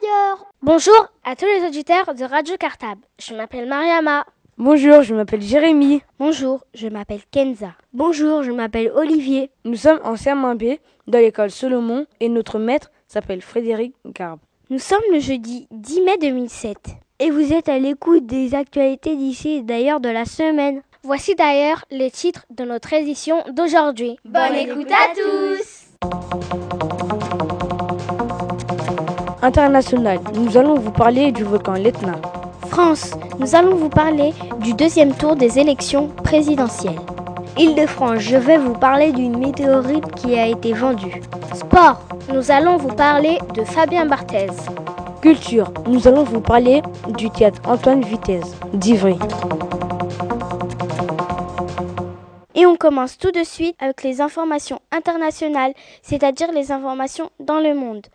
d'ailleurs. Bonjour à tous les auditeurs de Radio Cartable. Je m'appelle Mariama. Bonjour, je m'appelle Jérémy. Bonjour, je m'appelle Kenza. Bonjour, je m'appelle Olivier. Nous sommes en CM1B dans l'école Solomon et notre maître s'appelle Frédéric Garbe. Nous sommes le jeudi 10 mai 2007. Et vous êtes à l'écoute des actualités d'ici et d'ailleurs de la semaine. Voici d'ailleurs les titres de notre édition d'aujourd'hui. Bonne écoute à tous International, nous allons vous parler du volcan l'Etna. France, nous allons vous parler du deuxième tour des élections présidentielles. Île-de-France, je vais vous parler d'une météorite qui a été vendue. Sport, nous allons vous parler de Fabien Barthez. Culture, nous allons vous parler du théâtre Antoine Vitesse d'Ivry. Et on commence tout de suite avec les informations internationales, c'est-à-dire les informations dans le monde.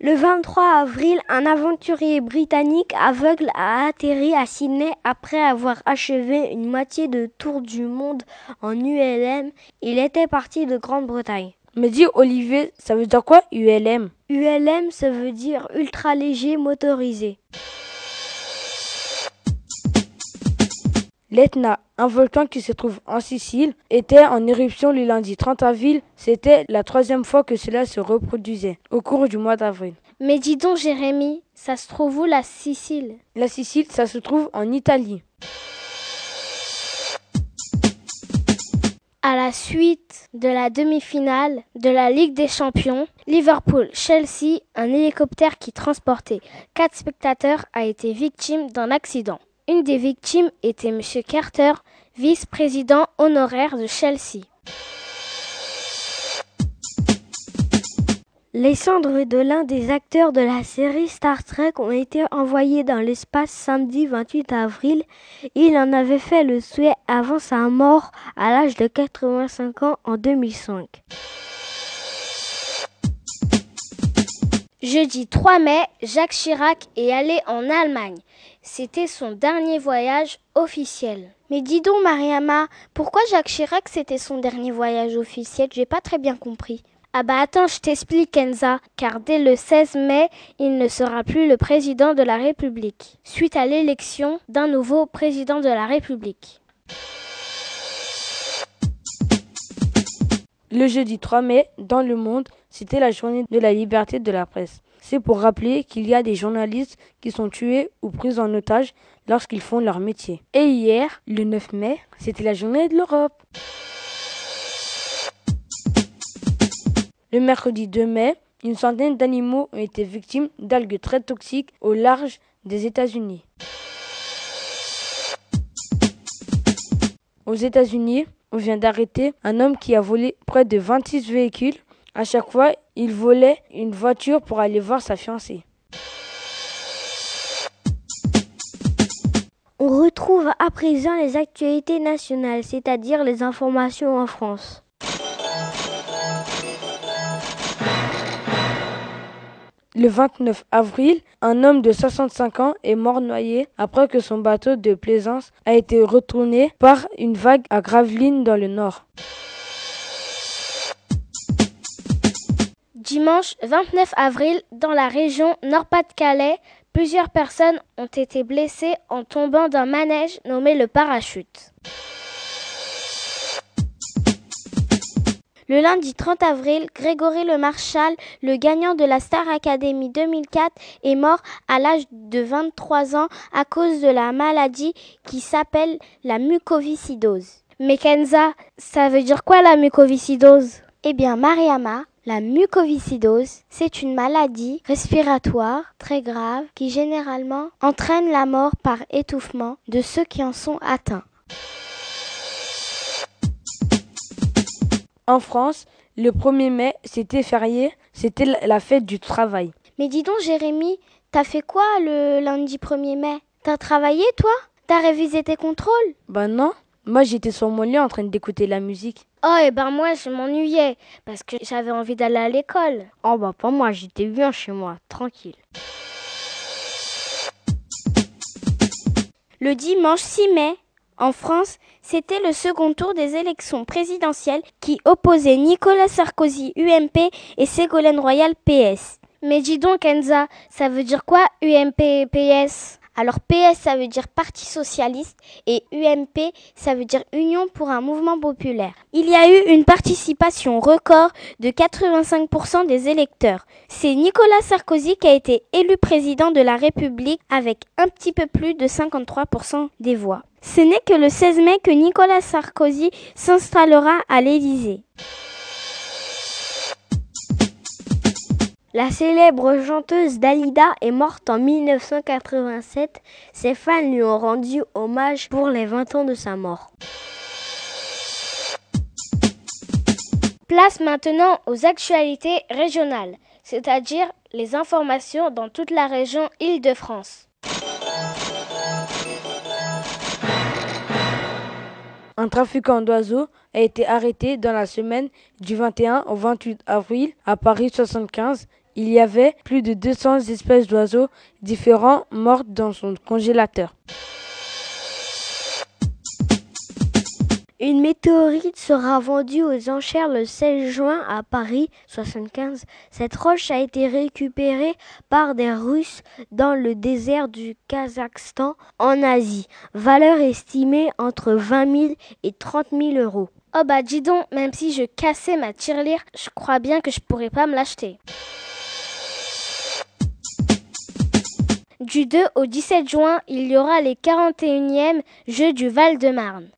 Le 23 avril, un aventurier britannique aveugle a atterri à Sydney après avoir achevé une moitié de tour du monde en ULM. Il était parti de Grande-Bretagne. Mais dis Olivier, ça veut dire quoi ULM ULM, ça veut dire ultra léger motorisé. L'Etna, un volcan qui se trouve en Sicile, était en éruption le lundi 30 avril. C'était la troisième fois que cela se reproduisait au cours du mois d'avril. Mais dis donc Jérémy, ça se trouve où la Sicile? La Sicile, ça se trouve en Italie. À la suite de la demi-finale de la Ligue des Champions, Liverpool-Chelsea, un hélicoptère qui transportait quatre spectateurs a été victime d'un accident. Une des victimes était M. Carter, vice-président honoraire de Chelsea. Les cendres de l'un des acteurs de la série Star Trek ont été envoyées dans l'espace samedi 28 avril. Il en avait fait le souhait avant sa mort à l'âge de 85 ans en 2005. Jeudi 3 mai, Jacques Chirac est allé en Allemagne. C'était son dernier voyage officiel. Mais dis donc, Mariama, pourquoi Jacques Chirac c'était son dernier voyage officiel? J'ai pas très bien compris. Ah bah attends, je t'explique Kenza, car dès le 16 mai, il ne sera plus le président de la République, suite à l'élection d'un nouveau président de la République. Le jeudi 3 mai, dans le monde, c'était la journée de la liberté de la presse. C'est pour rappeler qu'il y a des journalistes qui sont tués ou pris en otage lorsqu'ils font leur métier. Et hier, le 9 mai, c'était la journée de l'Europe. Le mercredi 2 mai, une centaine d'animaux ont été victimes d'algues très toxiques au large des États-Unis. Aux États-Unis, on vient d'arrêter un homme qui a volé près de 26 véhicules. À chaque fois, il volait une voiture pour aller voir sa fiancée. On retrouve à présent les actualités nationales, c'est-à-dire les informations en France. Le 29 avril, un homme de 65 ans est mort noyé après que son bateau de plaisance a été retourné par une vague à Gravelines dans le nord. Dimanche 29 avril, dans la région Nord-Pas-de-Calais, plusieurs personnes ont été blessées en tombant d'un manège nommé le parachute. Le lundi 30 avril, Grégory Le Marchal, le gagnant de la Star Academy 2004, est mort à l'âge de 23 ans à cause de la maladie qui s'appelle la mucoviscidose. Mais Kenza, ça veut dire quoi la mucoviscidose? Eh bien, Mariama, La mucoviscidose, c'est une maladie respiratoire très grave qui généralement entraîne la mort par étouffement de ceux qui en sont atteints. En France, le 1er mai, c'était férié, c'était la fête du travail. Mais dis donc Jérémy, t'as fait quoi le lundi 1er mai? T'as travaillé toi? T'as révisé tes contrôles? Bah non, moi j'étais sur mon lit en train d'écouter la musique. Oh, et ben moi, je m'ennuyais parce que j'avais envie d'aller à l'école. Oh, bah pas moi, j'étais bien chez moi, tranquille. Le dimanche 6 mai, en France, c'était le second tour des élections présidentielles qui opposaient Nicolas Sarkozy UMP et Ségolène Royal PS. Mais dis donc Enza, ça veut dire quoi UMP et PS alors PS, ça veut dire Parti socialiste et UMP, ça veut dire Union pour un mouvement populaire. Il y a eu une participation record de 85% des électeurs. C'est Nicolas Sarkozy qui a été élu président de la République avec un petit peu plus de 53% des voix. Ce n'est que le 16 mai que Nicolas Sarkozy s'installera à l'Élysée. La célèbre chanteuse Dalida est morte en 1987. Ses fans lui ont rendu hommage pour les 20 ans de sa mort. Place maintenant aux actualités régionales, c'est-à-dire les informations dans toute la région Île-de-France. Un trafiquant d'oiseaux a été arrêté dans la semaine du 21 au 28 avril à Paris 75 il y avait plus de 200 espèces d'oiseaux différents mortes dans son congélateur. Une météorite sera vendue aux enchères le 16 juin à Paris 75. Cette roche a été récupérée par des Russes dans le désert du Kazakhstan en Asie. Valeur estimée entre 20 000 et 30 000 euros. Oh bah dis donc, même si je cassais ma tirelire, je crois bien que je pourrais pas me l'acheter. Du 2 au 17 juin, il y aura les 41e Jeux du Val-de-Marne.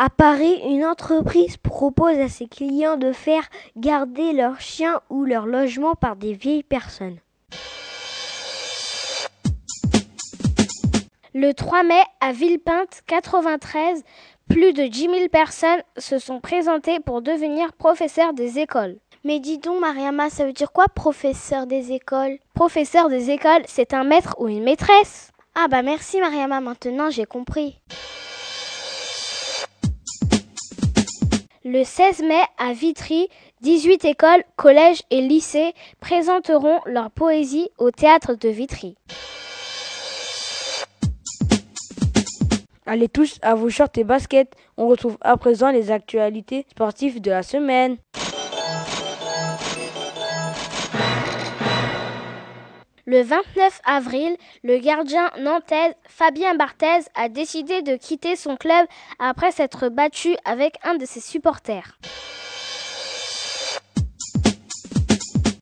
À Paris, une entreprise propose à ses clients de faire garder leurs chiens ou leur logement par des vieilles personnes. Le 3 mai, à Villepinte, 93, plus de 10 000 personnes se sont présentées pour devenir professeurs des écoles. Mais dis donc, Mariama, ça veut dire quoi, professeur des écoles? Professeur des écoles, c'est un maître ou une maîtresse? Ah bah merci, Mariama, maintenant j'ai compris. Le 16 mai, à Vitry, 18 écoles, collèges et lycées présenteront leur poésie au théâtre de Vitry. Allez tous à vos shorts et baskets. On retrouve à présent les actualités sportives de la semaine. Le 29 avril, le gardien nantais Fabien Barthez a décidé de quitter son club après s'être battu avec un de ses supporters.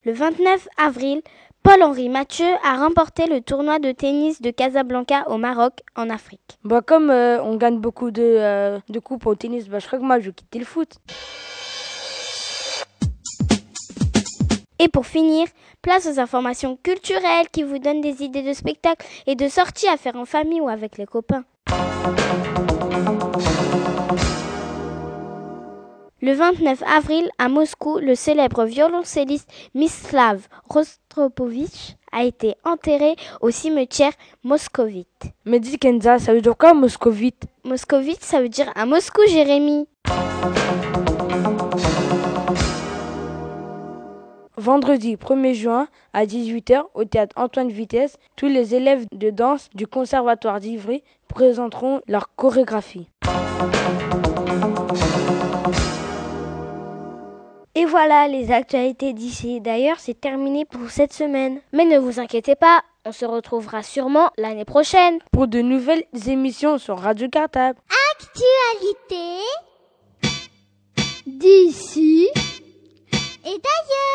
Le 29 avril, Paul-Henri Mathieu a remporté le tournoi de tennis de Casablanca au Maroc, en Afrique. Bah comme euh, on gagne beaucoup de, euh, de coupes au tennis, bah, je crois que moi je vais quitter le foot. Et pour finir, place aux informations culturelles qui vous donnent des idées de spectacles et de sorties à faire en famille ou avec les copains. Le 29 avril, à Moscou, le célèbre violoncelliste Mislav Rostropovich a été enterré au cimetière moscovite. Mais dis Kenza, ça veut dire quoi moscovite? Moscovite, ça veut dire à Moscou, Jérémy. Vendredi 1er juin à 18h au théâtre Antoine Vitesse, tous les élèves de danse du Conservatoire d'Ivry présenteront leur chorégraphie. Et voilà les actualités d'ici. D'ailleurs, c'est terminé pour cette semaine. Mais ne vous inquiétez pas, on se retrouvera sûrement l'année prochaine pour de nouvelles émissions sur Radio Cartable. Actualité d'ici et d'ailleurs.